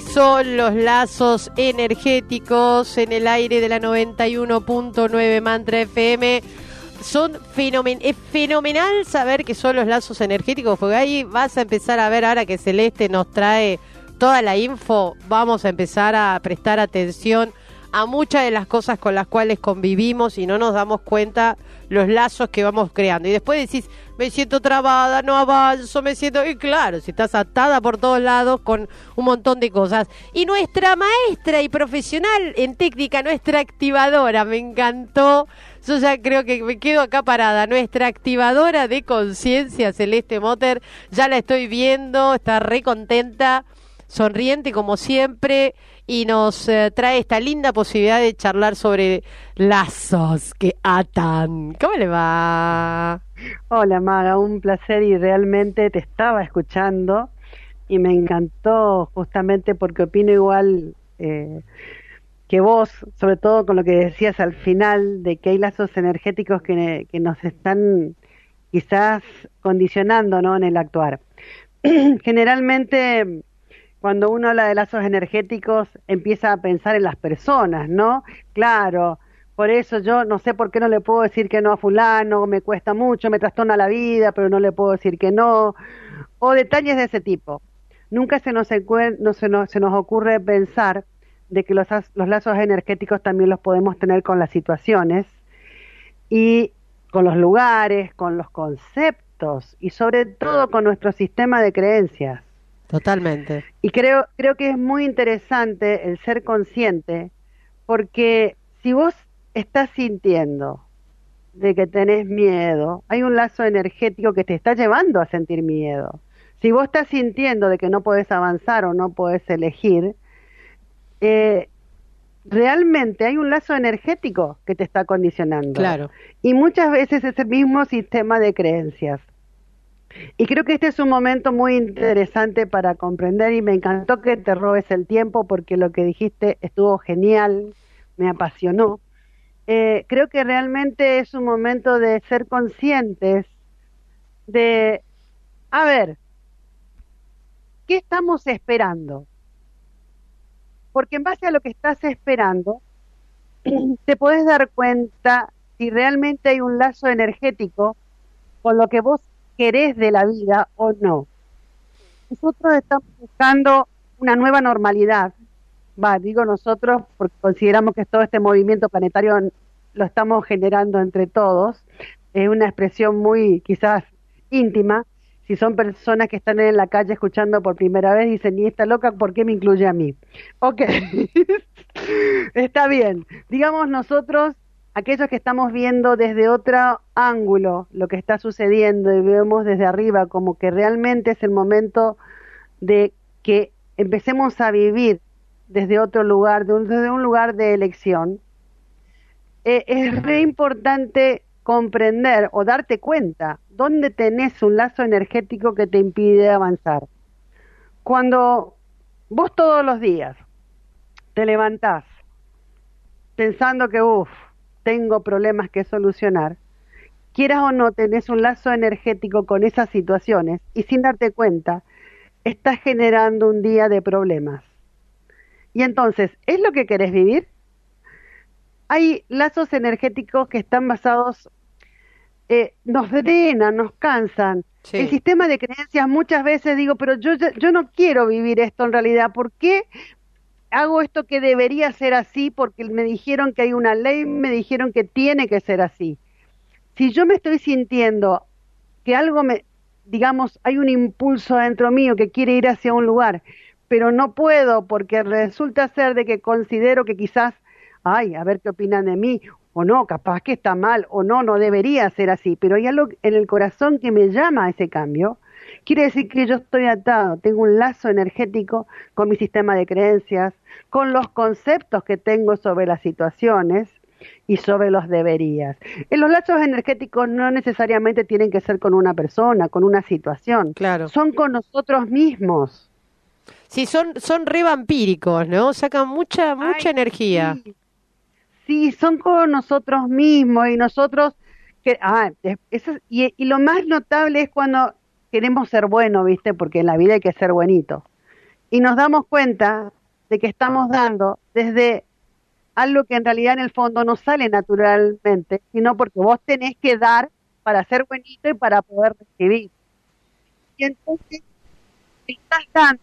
son los lazos energéticos en el aire de la 91.9 Mantra FM. Son es fenomenal saber que son los lazos energéticos, porque ahí vas a empezar a ver ahora que Celeste nos trae toda la info, vamos a empezar a prestar atención a muchas de las cosas con las cuales convivimos y no nos damos cuenta los lazos que vamos creando. Y después decís, me siento trabada, no avanzo, me siento... Y claro, si estás atada por todos lados con un montón de cosas. Y nuestra maestra y profesional en técnica, nuestra activadora, me encantó. Yo ya creo que me quedo acá parada. Nuestra activadora de conciencia, Celeste Motter, ya la estoy viendo, está re contenta, sonriente como siempre y nos eh, trae esta linda posibilidad de charlar sobre lazos que atan. ¿Cómo le va? Hola Maga, un placer y realmente te estaba escuchando y me encantó justamente porque opino igual eh, que vos, sobre todo con lo que decías al final de que hay lazos energéticos que, que nos están quizás condicionando ¿no? en el actuar. Generalmente cuando uno habla de lazos energéticos empieza a pensar en las personas, ¿no? Claro, por eso yo no sé por qué no le puedo decir que no a fulano, me cuesta mucho, me trastorna la vida, pero no le puedo decir que no, o detalles de ese tipo. Nunca se nos, no se nos, se nos ocurre pensar de que los, los lazos energéticos también los podemos tener con las situaciones y con los lugares, con los conceptos y sobre todo con nuestro sistema de creencias. Totalmente. Y creo, creo que es muy interesante el ser consciente, porque si vos estás sintiendo de que tenés miedo, hay un lazo energético que te está llevando a sentir miedo. Si vos estás sintiendo de que no podés avanzar o no podés elegir, eh, realmente hay un lazo energético que te está condicionando. Claro. Y muchas veces es el mismo sistema de creencias. Y creo que este es un momento muy interesante para comprender y me encantó que te robes el tiempo porque lo que dijiste estuvo genial, me apasionó. Eh, creo que realmente es un momento de ser conscientes de, a ver, ¿qué estamos esperando? Porque en base a lo que estás esperando, te puedes dar cuenta si realmente hay un lazo energético con lo que vos querés de la vida o no. Nosotros estamos buscando una nueva normalidad. Va, digo nosotros porque consideramos que todo este movimiento planetario lo estamos generando entre todos. Es una expresión muy quizás íntima. Si son personas que están en la calle escuchando por primera vez, dicen, ¿y esta loca por qué me incluye a mí? Ok, está bien. Digamos nosotros aquellos que estamos viendo desde otro ángulo lo que está sucediendo y vemos desde arriba como que realmente es el momento de que empecemos a vivir desde otro lugar, desde un lugar de elección, eh, es re importante comprender o darte cuenta dónde tenés un lazo energético que te impide avanzar. Cuando vos todos los días te levantás pensando que, uff, tengo problemas que solucionar, quieras o no tenés un lazo energético con esas situaciones y sin darte cuenta, estás generando un día de problemas. Y entonces, ¿es lo que querés vivir? Hay lazos energéticos que están basados, eh, nos drenan, nos cansan. El sistema de creencias muchas veces digo, pero yo, yo no quiero vivir esto en realidad. ¿Por qué hago esto que debería ser así porque me dijeron que hay una ley, me dijeron que tiene que ser así. Si yo me estoy sintiendo que algo me, digamos, hay un impulso dentro mío que quiere ir hacia un lugar, pero no puedo porque resulta ser de que considero que quizás, ay, a ver qué opinan de mí, o no, capaz que está mal, o no, no debería ser así, pero hay algo en el corazón que me llama a ese cambio, quiere decir que yo estoy atado, tengo un lazo energético con mi sistema de creencias, con los conceptos que tengo sobre las situaciones y sobre los deberías. En los lazos energéticos no necesariamente tienen que ser con una persona, con una situación. Claro. Son con nosotros mismos. Sí, son, son re vampíricos, ¿no? Sacan mucha, mucha Ay, energía. Sí. Sí, son con nosotros mismos y nosotros que ah, es- eso es- y, y lo más notable es cuando queremos ser buenos, ¿viste? Porque en la vida hay que ser buenito. Y nos damos cuenta de que estamos dando desde algo que en realidad en el fondo no sale naturalmente, sino porque vos tenés que dar para ser buenito y para poder recibir. Y entonces estás dando,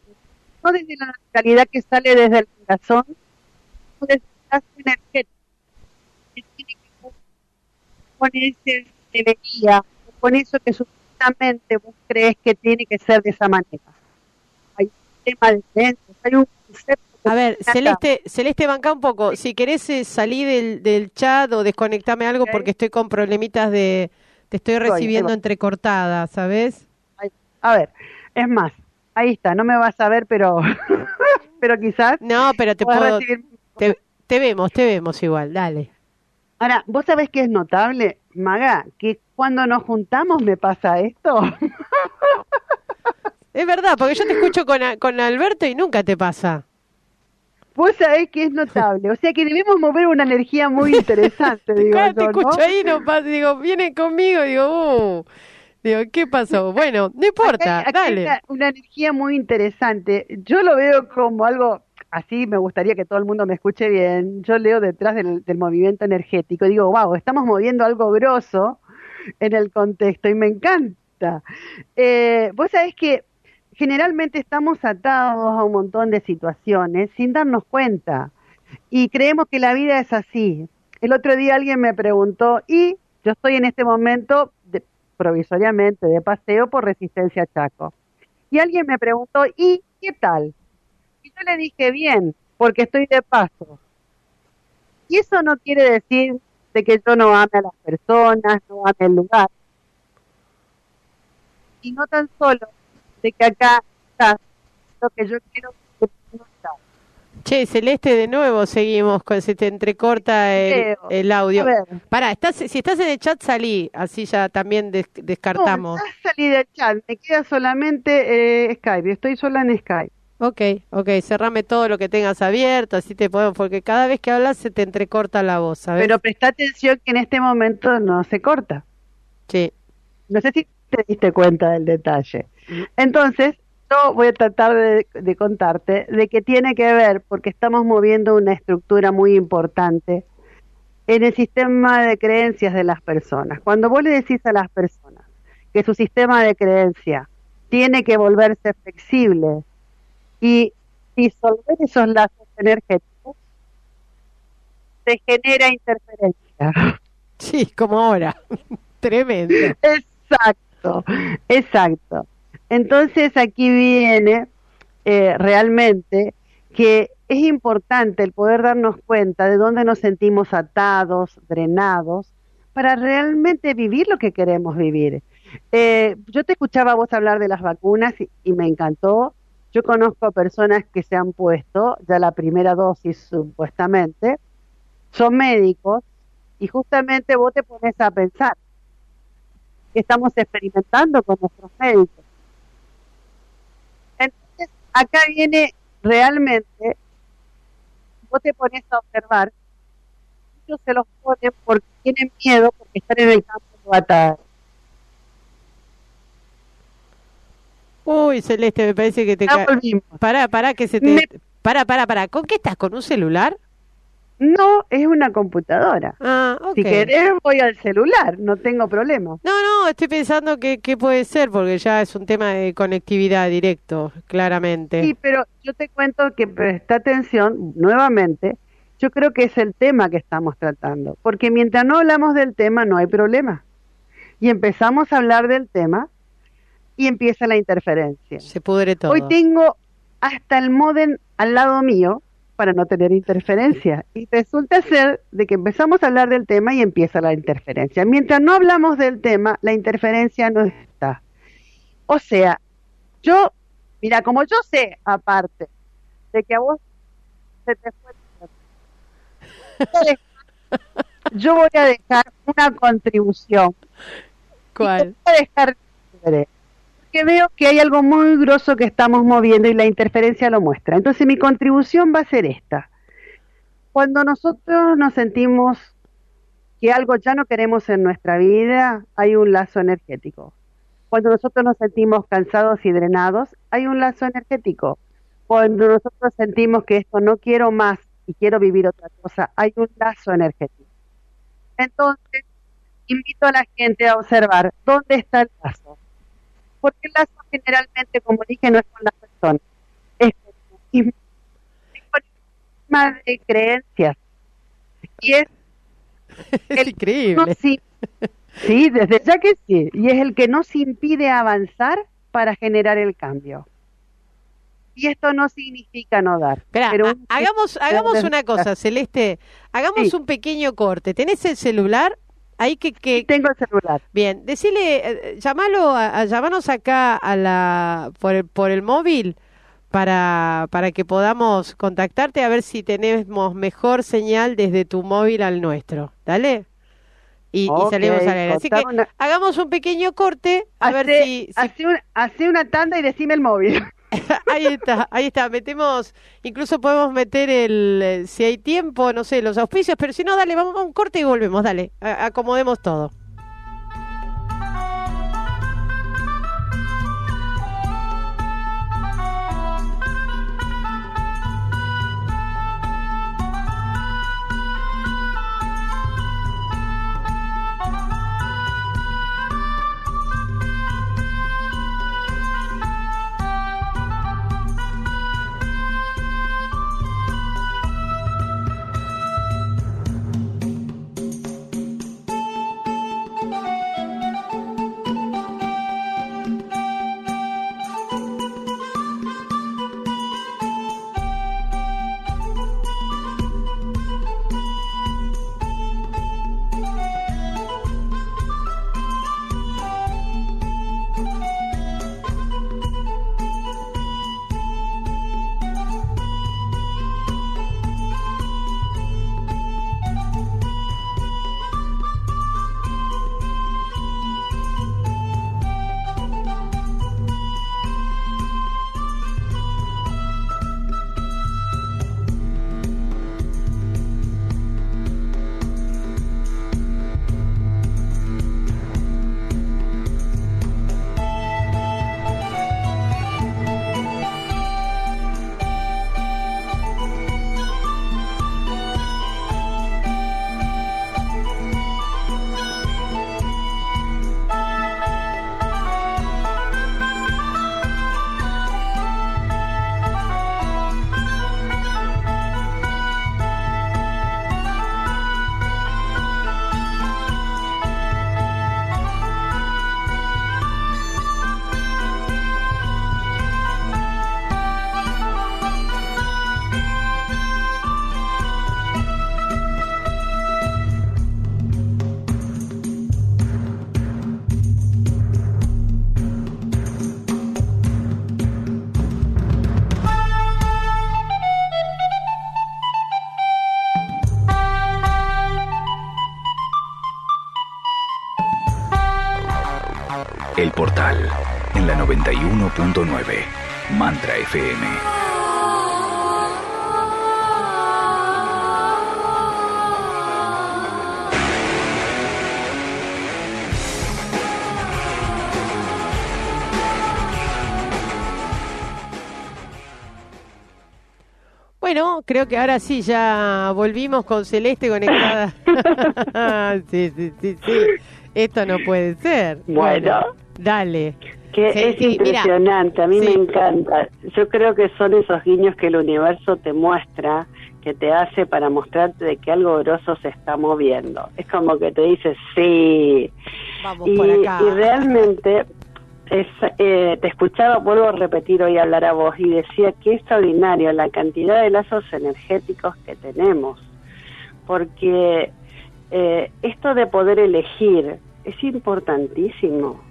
no desde la naturalidad que sale desde el corazón, sino desde el energético, que tiene que ver con ese debería, con eso que vos crees que tiene que ser de esa manera. Hay un tema de creencias, hay un concepto. A ver. Celeste, Celeste, banca un poco. Si querés eh, salir del, del chat o desconectame algo porque estoy con problemitas de... Te estoy recibiendo entrecortada, ¿sabes? A ver, es más, ahí está, no me vas a ver, pero, pero quizás No, pero te puedo... Te, te vemos, te vemos igual, dale. Ahora, ¿vos sabés que es notable, Maga, que cuando nos juntamos me pasa esto? Es verdad, porque yo te escucho con, con Alberto y nunca te pasa. Vos sabés que es notable, o sea que debemos mover una energía muy interesante, digo Claro, te escucho ahí, no pasa, digo, viene conmigo, digo, uh, digo, ¿qué pasó? Bueno, no importa, Acá acá dale. Una, una energía muy interesante. Yo lo veo como algo así, me gustaría que todo el mundo me escuche bien. Yo leo detrás del, movimiento energético. Digo, wow, estamos moviendo algo grosso en el contexto y me encanta. Eh, Vos sabés que generalmente estamos atados a un montón de situaciones sin darnos cuenta y creemos que la vida es así. El otro día alguien me preguntó, y yo estoy en este momento de- provisoriamente de paseo por Resistencia Chaco. Y alguien me preguntó, ¿y qué tal? Y yo le dije, bien, porque estoy de paso. Y eso no quiere decir de que yo no ame a las personas, no ame el lugar. Y no tan solo de que acá está lo que yo quiero que no está. Che, Celeste, de nuevo seguimos, con, se te entrecorta el, el audio. Pará, estás, si estás en el chat, salí, así ya también des- descartamos. No, salí del chat, me queda solamente eh, Skype, estoy sola en Skype. Ok, ok, cerrame todo lo que tengas abierto, así te podemos, porque cada vez que hablas se te entrecorta la voz, ¿sabes? Pero presta atención que en este momento no se corta. Sí, No sé si te diste cuenta del detalle. Entonces, yo voy a tratar de, de contarte de que tiene que ver, porque estamos moviendo una estructura muy importante en el sistema de creencias de las personas. Cuando vos le decís a las personas que su sistema de creencia tiene que volverse flexible y disolver esos lazos energéticos, se genera interferencia. sí, como ahora. Tremendo. Exacto, exacto. Entonces aquí viene eh, realmente que es importante el poder darnos cuenta de dónde nos sentimos atados, drenados, para realmente vivir lo que queremos vivir. Eh, yo te escuchaba a vos hablar de las vacunas y, y me encantó. Yo conozco personas que se han puesto ya la primera dosis supuestamente, son médicos y justamente vos te pones a pensar que estamos experimentando con nuestros médicos. Entonces, acá viene realmente, vos te pones a observar, ellos se los ponen porque tienen miedo, porque están en el campo de batalla. Uy, Celeste, me parece que te Ya volvimos. Pará, pará, que se te... Me- Pará, pará, pará. ¿Con qué estás? ¿Con un celular? No, es una computadora. Ah, ok. Si querés voy al celular, no tengo problema. No, no, estoy pensando que, que puede ser, porque ya es un tema de conectividad directo, claramente. Sí, pero yo te cuento que presta atención nuevamente. Yo creo que es el tema que estamos tratando, porque mientras no hablamos del tema no hay problema. Y empezamos a hablar del tema y empieza la interferencia. Se pudre todo. Hoy tengo hasta el modem al lado mío para no tener interferencia. Y resulta ser de que empezamos a hablar del tema y empieza la interferencia. Mientras no hablamos del tema, la interferencia no está. O sea, yo, mira, como yo sé, aparte, de que a vos se te fue yo voy a dejar una contribución. ¿Cuál? Voy a dejar libre, porque veo que hay algo muy grosso que estamos moviendo y la interferencia lo muestra. Entonces mi contribución va a ser esta. Cuando nosotros nos sentimos que algo ya no queremos en nuestra vida, hay un lazo energético. Cuando nosotros nos sentimos cansados y drenados, hay un lazo energético. Cuando nosotros sentimos que esto no quiero más y quiero vivir otra cosa, hay un lazo energético. Entonces, invito a la gente a observar dónde está el lazo. Porque el lazo generalmente, como dije, no es con la persona, es con el de creencias. Y es, es increíble. sí, sí, desde ya que sí. Y es el que nos impide avanzar para generar el cambio y esto no significa no dar. pero hagamos, hagamos una cosa, Celeste, hagamos un pequeño corte. ¿Tenés el celular? Ahí que, que... tengo el celular. Bien, decile, eh, llámalo, a, llamarnos acá a la por el, por el móvil para, para que podamos contactarte a ver si tenemos mejor señal desde tu móvil al nuestro. Dale. Y, salimos a ver. Así que hagamos un pequeño corte a ver si... si... Hace, una tanda y decime el móvil. ahí está, ahí está. Metemos, incluso podemos meter el, eh, si hay tiempo, no sé, los auspicios, pero si no, dale, vamos a un corte y volvemos, dale, acomodemos todo. Portal en la 91.9 Mantra FM. Bueno, creo que ahora sí, ya volvimos con Celeste conectada. sí, sí, sí, sí. Esto no puede ser. bueno Dale. Que es impresionante, a mí me encanta. Yo creo que son esos guiños que el universo te muestra, que te hace para mostrarte de que algo grosso se está moviendo. Es como que te dice, sí. Vamos y, por acá. y realmente es, eh, te escuchaba, vuelvo a repetir hoy hablar a vos, y decía que extraordinario la cantidad de lazos energéticos que tenemos. Porque eh, esto de poder elegir es importantísimo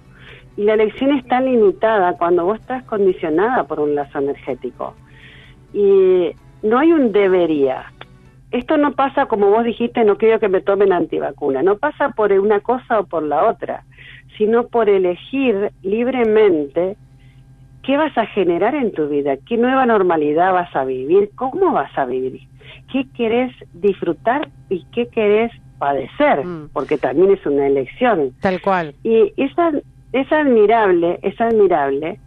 Y la elección está limitada cuando vos estás condicionada por un lazo energético. Y no hay un debería. Esto no pasa, como vos dijiste, no quiero que me tomen antivacuna. No pasa por una cosa o por la otra, sino por elegir libremente qué vas a generar en tu vida, qué nueva normalidad vas a vivir, cómo vas a vivir, qué querés disfrutar y qué querés padecer, mm. porque también es una elección. Tal cual. Y es, es admirable, es admirable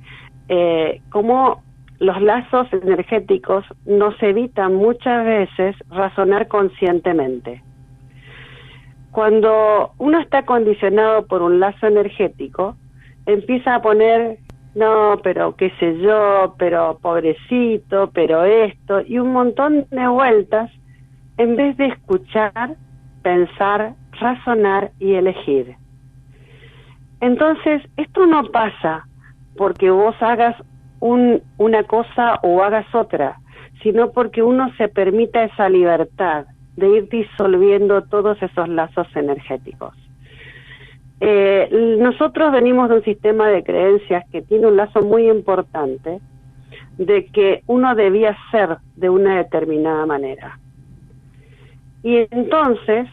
eh, cómo los lazos energéticos nos evitan muchas veces razonar conscientemente. Cuando uno está condicionado por un lazo energético, empieza a poner no, pero qué sé yo, pero pobrecito, pero esto, y un montón de vueltas en vez de escuchar, pensar, razonar y elegir. Entonces, esto no pasa porque vos hagas un, una cosa o hagas otra, sino porque uno se permita esa libertad de ir disolviendo todos esos lazos energéticos. Eh, nosotros venimos de un sistema de creencias que tiene un lazo muy importante de que uno debía ser de una determinada manera. Y entonces,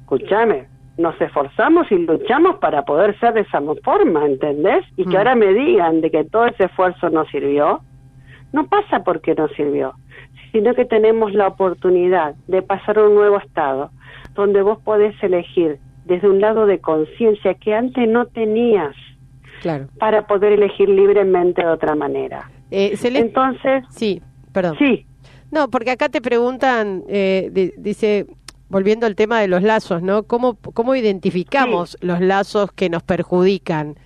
escúchame, nos esforzamos y luchamos para poder ser de esa forma, ¿entendés? Y que mm. ahora me digan de que todo ese esfuerzo no sirvió, no pasa porque no sirvió, sino que tenemos la oportunidad de pasar a un nuevo estado, donde vos podés elegir desde un lado de conciencia que antes no tenías claro. para poder elegir libremente de otra manera. Eh, Entonces, sí, perdón. Sí. No, porque acá te preguntan, eh, dice, volviendo al tema de los lazos, ¿no? ¿Cómo, cómo identificamos los lazos que nos perjudican?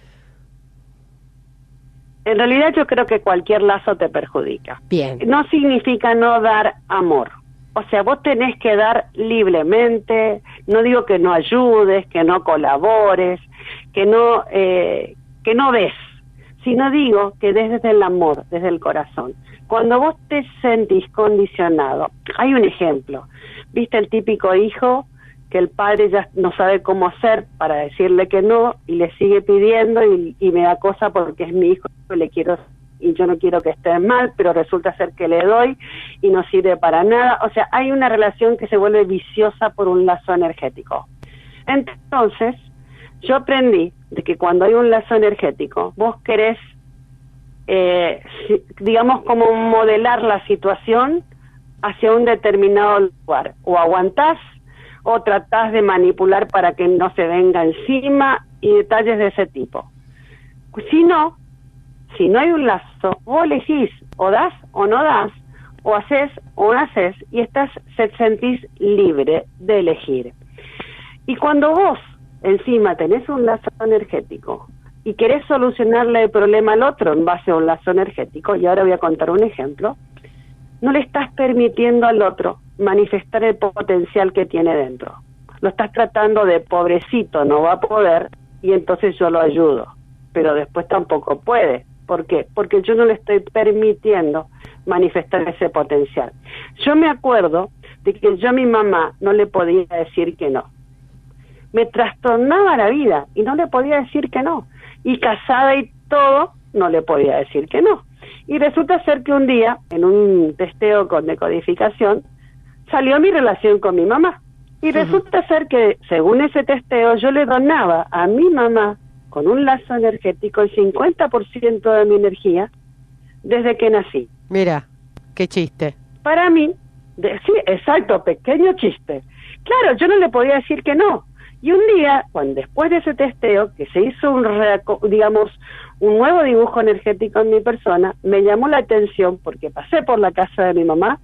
En realidad yo creo que cualquier lazo te perjudica. Bien. No significa no dar amor. O sea, vos tenés que dar libremente, no digo que no ayudes, que no colabores, que no, eh, que no des, sino digo que des desde el amor, desde el corazón. Cuando vos te sentís condicionado, hay un ejemplo, viste el típico hijo que el padre ya no sabe cómo hacer para decirle que no y le sigue pidiendo y, me da cosa porque es mi hijo y le quiero y yo no quiero que esté mal, pero resulta ser que le doy y no sirve para nada. O sea, hay una relación que se vuelve viciosa por un lazo energético. Entonces, yo aprendí de que cuando hay un lazo energético, vos querés, eh, digamos, como modelar la situación hacia un determinado lugar. O aguantás o tratás de manipular para que no se venga encima y detalles de ese tipo. Si no, si no hay un lazo, vos elegís o das o no das, o haces o no haces, y estás, se sentís libre de elegir. Y cuando vos encima tenés un lazo energético y querés solucionarle el problema al otro en base a un lazo energético, y ahora voy a contar un ejemplo, no le estás permitiendo al otro manifestar el potencial que tiene dentro. Lo estás tratando de pobrecito, no va a poder, y entonces yo lo ayudo, pero después tampoco puede. ¿Por qué? Porque yo no le estoy permitiendo manifestar ese potencial. Yo me acuerdo de que yo a mi mamá no le podía decir que no. Me trastornaba la vida y no le podía decir que no. Y casada y todo, no le podía decir que no. Y resulta ser que un día, en un testeo con decodificación, salió mi relación con mi mamá. Y resulta ser que, según ese testeo, yo le donaba a mi mamá con un lazo energético el 50% de mi energía desde que nací. Mira, qué chiste. Para mí, sí, exacto, pequeño chiste. Claro, yo no le podía decir que no. Y un día, cuando después de ese testeo, que se hizo un, digamos, un nuevo dibujo energético en mi persona, me llamó la atención porque pasé por la casa de mi mamá,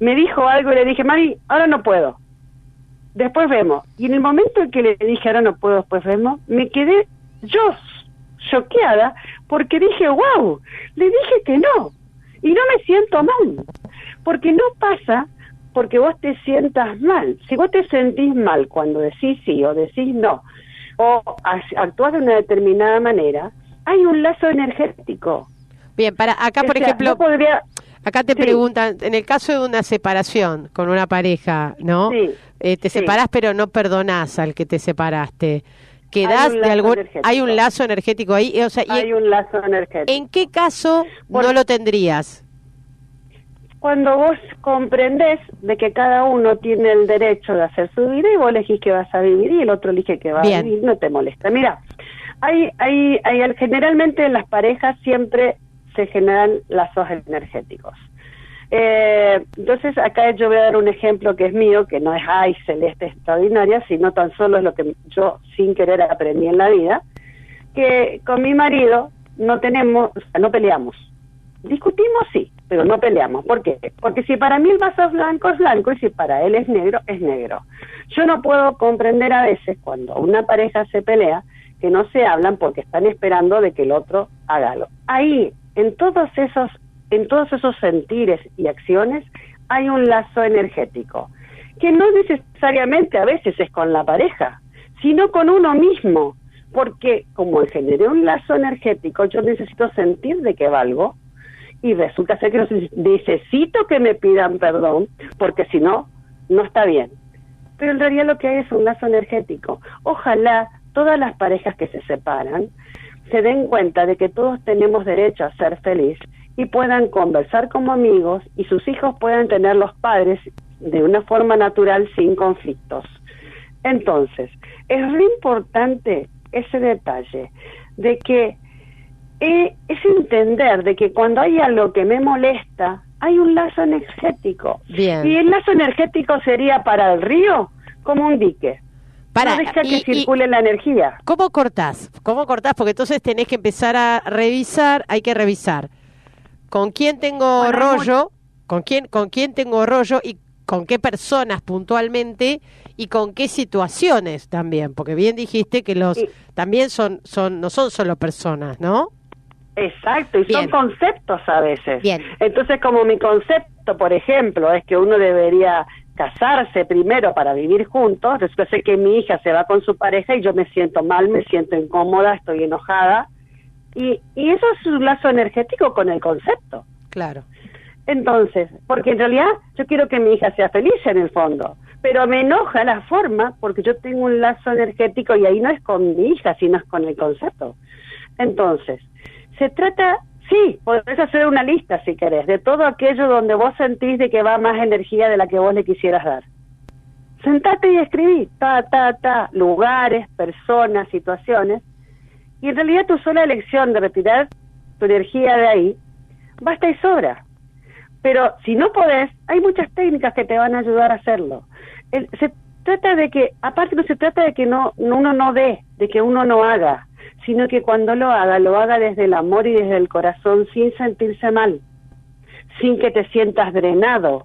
me dijo algo y le dije, Mari, ahora no puedo. Después vemos. Y en el momento en que le dije, ahora no puedo, después vemos, me quedé yo choqueada porque dije, wow, le dije que no. Y no me siento mal, porque no pasa porque vos te sientas mal. Si vos te sentís mal cuando decís sí o decís no, o actúas de una determinada manera, hay un lazo energético. Bien, para acá, por ejemplo, acá te preguntan, en el caso de una separación con una pareja, ¿no? Eh, te separás pero no perdonás al que te separaste. que das de algún hay un lazo energético ahí o sea hay un lazo energético en qué caso no lo tendrías cuando vos comprendés de que cada uno tiene el derecho de hacer su vida y vos elegís que vas a vivir y el otro elige que va a vivir no te molesta. Mira hay hay hay generalmente en las parejas siempre se generan lazos energéticos. Eh, entonces acá yo voy a dar un ejemplo que es mío, que no es ay celeste extraordinaria, sino tan solo es lo que yo sin querer aprendí en la vida, que con mi marido no tenemos, no peleamos. Discutimos sí, pero no peleamos. ¿Por qué? Porque si para mí el vaso es blanco es blanco y si para él es negro es negro. Yo no puedo comprender a veces cuando una pareja se pelea que no se hablan porque están esperando de que el otro haga algo. Ahí, en todos esos en todos esos sentires y acciones hay un lazo energético, que no necesariamente a veces es con la pareja, sino con uno mismo, porque como generé un lazo energético, yo necesito sentir de qué valgo, y resulta ser que necesito que me pidan perdón, porque si no, no está bien. Pero en realidad lo que hay es un lazo energético. Ojalá todas las parejas que se separan se den cuenta de que todos tenemos derecho a ser feliz y puedan conversar como amigos y sus hijos puedan tener los padres de una forma natural sin conflictos. Entonces, es muy importante ese detalle de que eh, es entender de que cuando hay algo que me molesta, hay un lazo energético. Y el lazo energético sería para el río como un dique. Para, no deja que circule la energía. ¿Cómo cortás? ¿Cómo cortás? Porque entonces tenés que empezar a revisar, hay que revisar con quién tengo rollo, con quién, con quién tengo rollo y con qué personas puntualmente y con qué situaciones también, porque bien dijiste que los también son, son, no son solo personas, ¿no? Exacto, y son conceptos a veces. Bien. Entonces, como mi concepto, por ejemplo, es que uno debería casarse primero para vivir juntos, después sé que mi hija se va con su pareja y yo me siento mal, me siento incómoda, estoy enojada, y, y eso es un lazo energético con el concepto. Claro. Entonces, porque en realidad yo quiero que mi hija sea feliz en el fondo, pero me enoja la forma porque yo tengo un lazo energético y ahí no es con mi hija, sino es con el concepto. Entonces, se trata, sí, podés hacer una lista si querés, de todo aquello donde vos sentís de que va más energía de la que vos le quisieras dar. Sentate y escribí, ta, ta, ta, lugares, personas, situaciones, y en realidad tu sola elección de retirar tu energía de ahí basta y sobra. Pero si no podés, hay muchas técnicas que te van a ayudar a hacerlo. se trata de que, aparte no se trata de que no, uno no dé, de que uno no haga, sino que cuando lo haga, lo haga desde el amor y desde el corazón, sin sentirse mal, sin que te sientas drenado,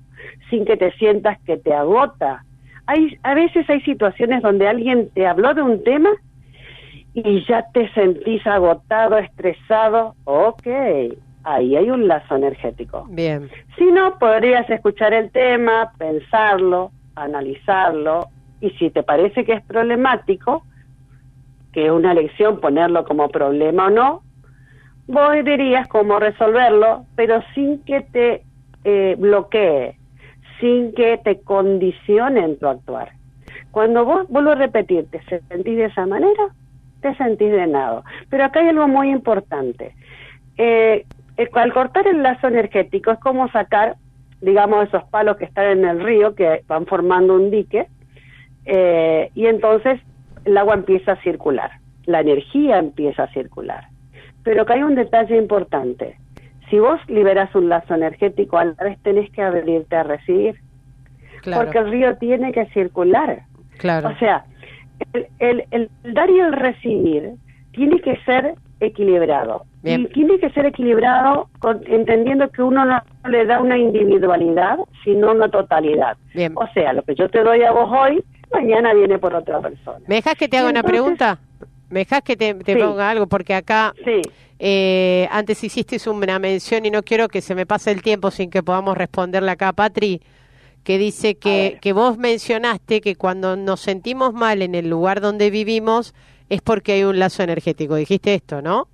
sin que te sientas que te agota. Hay, a veces hay situaciones donde alguien te habló de un tema y ya te sentís agotado, estresado, ok, ahí hay un lazo energético. Bien. Si no, podrías escuchar el tema, pensarlo, analizarlo, y si te parece que es problemático, que es una lección ponerlo como problema o no, vos dirías cómo resolverlo, pero sin que te eh, bloquee, sin que te condicione en tu actuar. Cuando vos, vuelvo a repetir, te sentís de esa manera, te sentís drenado. Pero acá hay algo muy importante. Eh, al cortar el lazo energético es como sacar, digamos, esos palos que están en el río, que van formando un dique, eh, y entonces el agua empieza a circular, la energía empieza a circular. Pero acá hay un detalle importante. Si vos liberas un lazo energético, a la vez tenés que abrirte a recibir. Porque el río tiene que circular. Claro. O sea, el, el, dar y el recibir tiene que ser equilibrado. Y tiene que ser equilibrado entendiendo que uno no le da una individualidad, sino una totalidad. O sea, lo que yo te doy a vos hoy, mañana viene por otra persona. ¿Me dejas que te haga una pregunta? ¿Me dejas que te, ponga algo? Porque acá eh, antes hiciste una mención y no quiero que se me pase el tiempo sin que podamos responderle acá, Patri que dice que, que vos mencionaste que cuando nos sentimos mal en el lugar donde vivimos es porque hay un lazo energético. Dijiste esto, ¿no?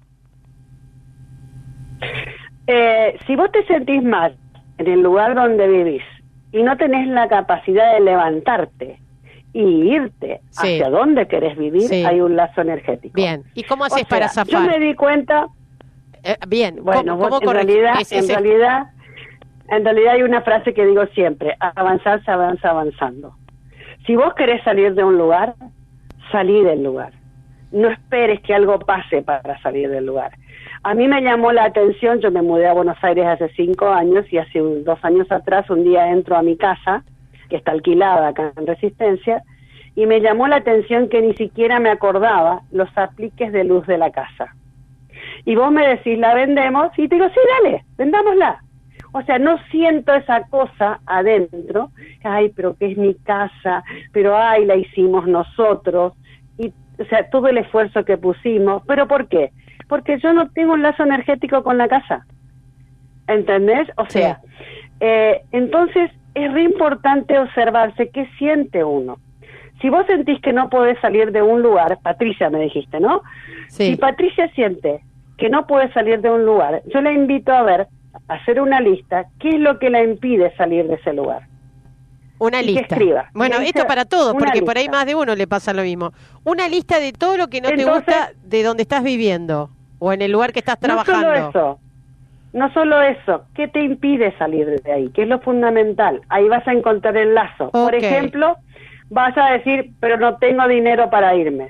Eh, si vos te sentís mal en el lugar donde vivís y no tenés la capacidad de levantarte y irte hacia dónde querés vivir, hay un lazo energético. Bien, ¿y cómo haces para zafar? Yo me di cuenta... Eh, bien, bueno, en, realidad, en realidad, en realidad hay una frase que digo siempre, avanzar se avanza avanzando. Si vos querés salir de un lugar, salí del lugar. No esperes que algo pase para salir del lugar. A mí me llamó la atención, yo me mudé a Buenos Aires hace cinco años y hace dos años atrás un día entro a mi casa que está alquilada acá en Resistencia, y me llamó la atención que ni siquiera me acordaba los apliques de luz de la casa. Y vos me decís, la vendemos, y te digo, sí, dale, vendámosla. O sea, no siento esa cosa adentro, ay, pero que es mi casa, pero ay, la hicimos nosotros, y, o sea, todo el esfuerzo que pusimos, pero ¿por qué? Porque yo no tengo un lazo energético con la casa. ¿Entendés? O sea, eh, entonces es re importante observarse qué siente uno. Si vos sentís que no podés salir de un lugar, Patricia me dijiste, ¿no? Si Patricia siente que no puede salir de un lugar, yo la invito a ver, a hacer una lista, qué es lo que la impide salir de ese lugar. Una lista. escriba. Bueno, esto para todos, porque por ahí más de uno le pasa lo mismo. Una lista de todo lo que no te gusta de donde estás viviendo o en el lugar que estás trabajando. No solo eso, no solo eso, ¿qué te impide salir de ahí? ¿Qué es lo fundamental? Ahí vas a encontrar el lazo. Por ejemplo, vas a decir, pero no tengo dinero para irme.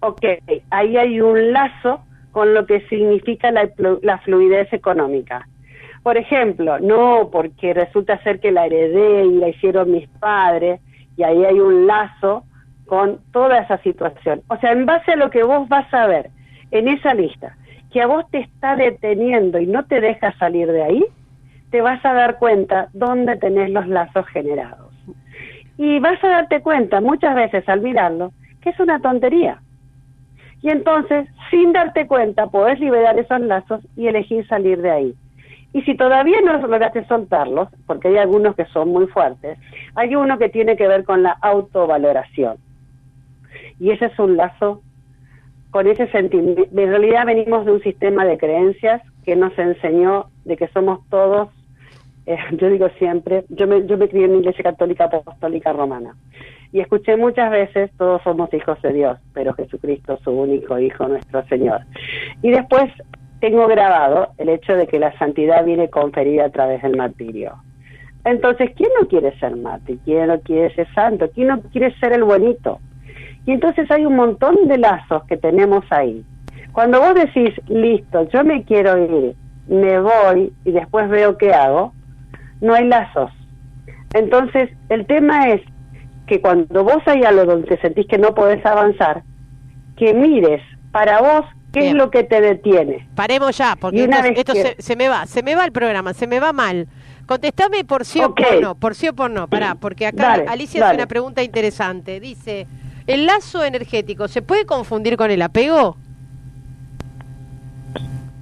Ok, ahí hay un lazo con lo que significa la, la fluidez económica. Por ejemplo, no porque resulta ser que la heredé y la hicieron mis padres, y ahí hay un lazo con toda esa situación. O sea, en base a lo que vos vas a ver en esa lista, que a vos te está deteniendo y no te deja salir de ahí, te vas a dar cuenta dónde tenés los lazos generados. Y vas a darte cuenta muchas veces al mirarlo que es una tontería. Y entonces, sin darte cuenta, podés liberar esos lazos y elegir salir de ahí. Y si todavía no lograste soltarlos, porque hay algunos que son muy fuertes, hay uno que tiene que ver con la autovaloración. Y ese es un lazo con ese sentimiento. En realidad venimos de un sistema de creencias que nos enseñó de que somos todos, eh, yo digo siempre, yo me, yo me crié en la iglesia católica apostólica romana y escuché muchas veces, todos somos hijos de Dios, pero Jesucristo su único hijo, nuestro Señor. Y después tengo grabado el hecho de que la santidad viene conferida a través del martirio. Entonces, ¿quién no quiere ser mártir? ¿Quién no quiere ser santo? ¿Quién no quiere ser el bonito? Y entonces hay un montón de lazos que tenemos ahí. Cuando vos decís, listo, yo me quiero ir, me voy y después veo qué hago, no hay lazos. Entonces, el tema es que cuando vos hay algo donde sentís que no podés avanzar, que mires para vos qué es lo que te detiene. Paremos ya, porque esto, se, me va, se me va el programa, se me va mal. Contestame por sí o por no, por sí o por no, pará, porque acá Alicia hace una pregunta interesante. Dice, ¿El lazo energético se puede confundir con el apego?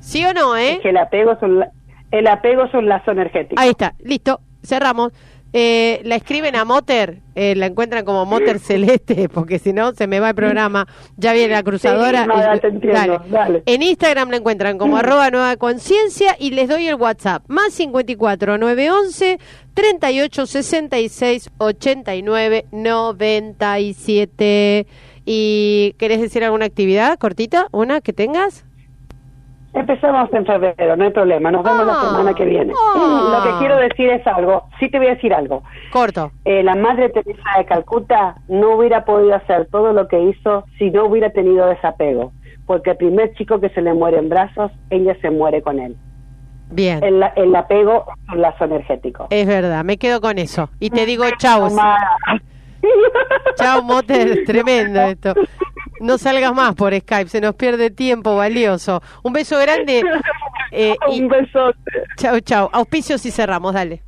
¿Sí o no, eh? Es que el apego es un, el apego es un lazo energético. Ahí está, listo, cerramos. Eh, la escriben a Moter, eh, la encuentran como Moter Celeste, porque si no se me va el programa. Ya viene la cruzadora. En Instagram la encuentran como arroba nueva conciencia y les doy el WhatsApp. Más 54 911 38 66 89 97. ¿Y querés decir alguna actividad cortita? ¿Una que tengas? Empezamos en febrero, no hay problema, nos vemos la ah. semana que viene. Lo que quiero decir es algo, sí te voy a decir algo. Corto. Eh, la Madre Teresa de Calcuta no hubiera podido hacer todo lo que hizo si no hubiera tenido desapego, porque el primer chico que se le muere en brazos, ella se muere con él. Bien. El, el apego es un lazo energético. Es verdad, me quedo con eso. Y te digo chau. Chao, Moter, tremendo esto. No salgas más por Skype, se nos pierde tiempo valioso. Un beso grande. Eh, Un besote. Chao, chao. Auspicios y cerramos, dale.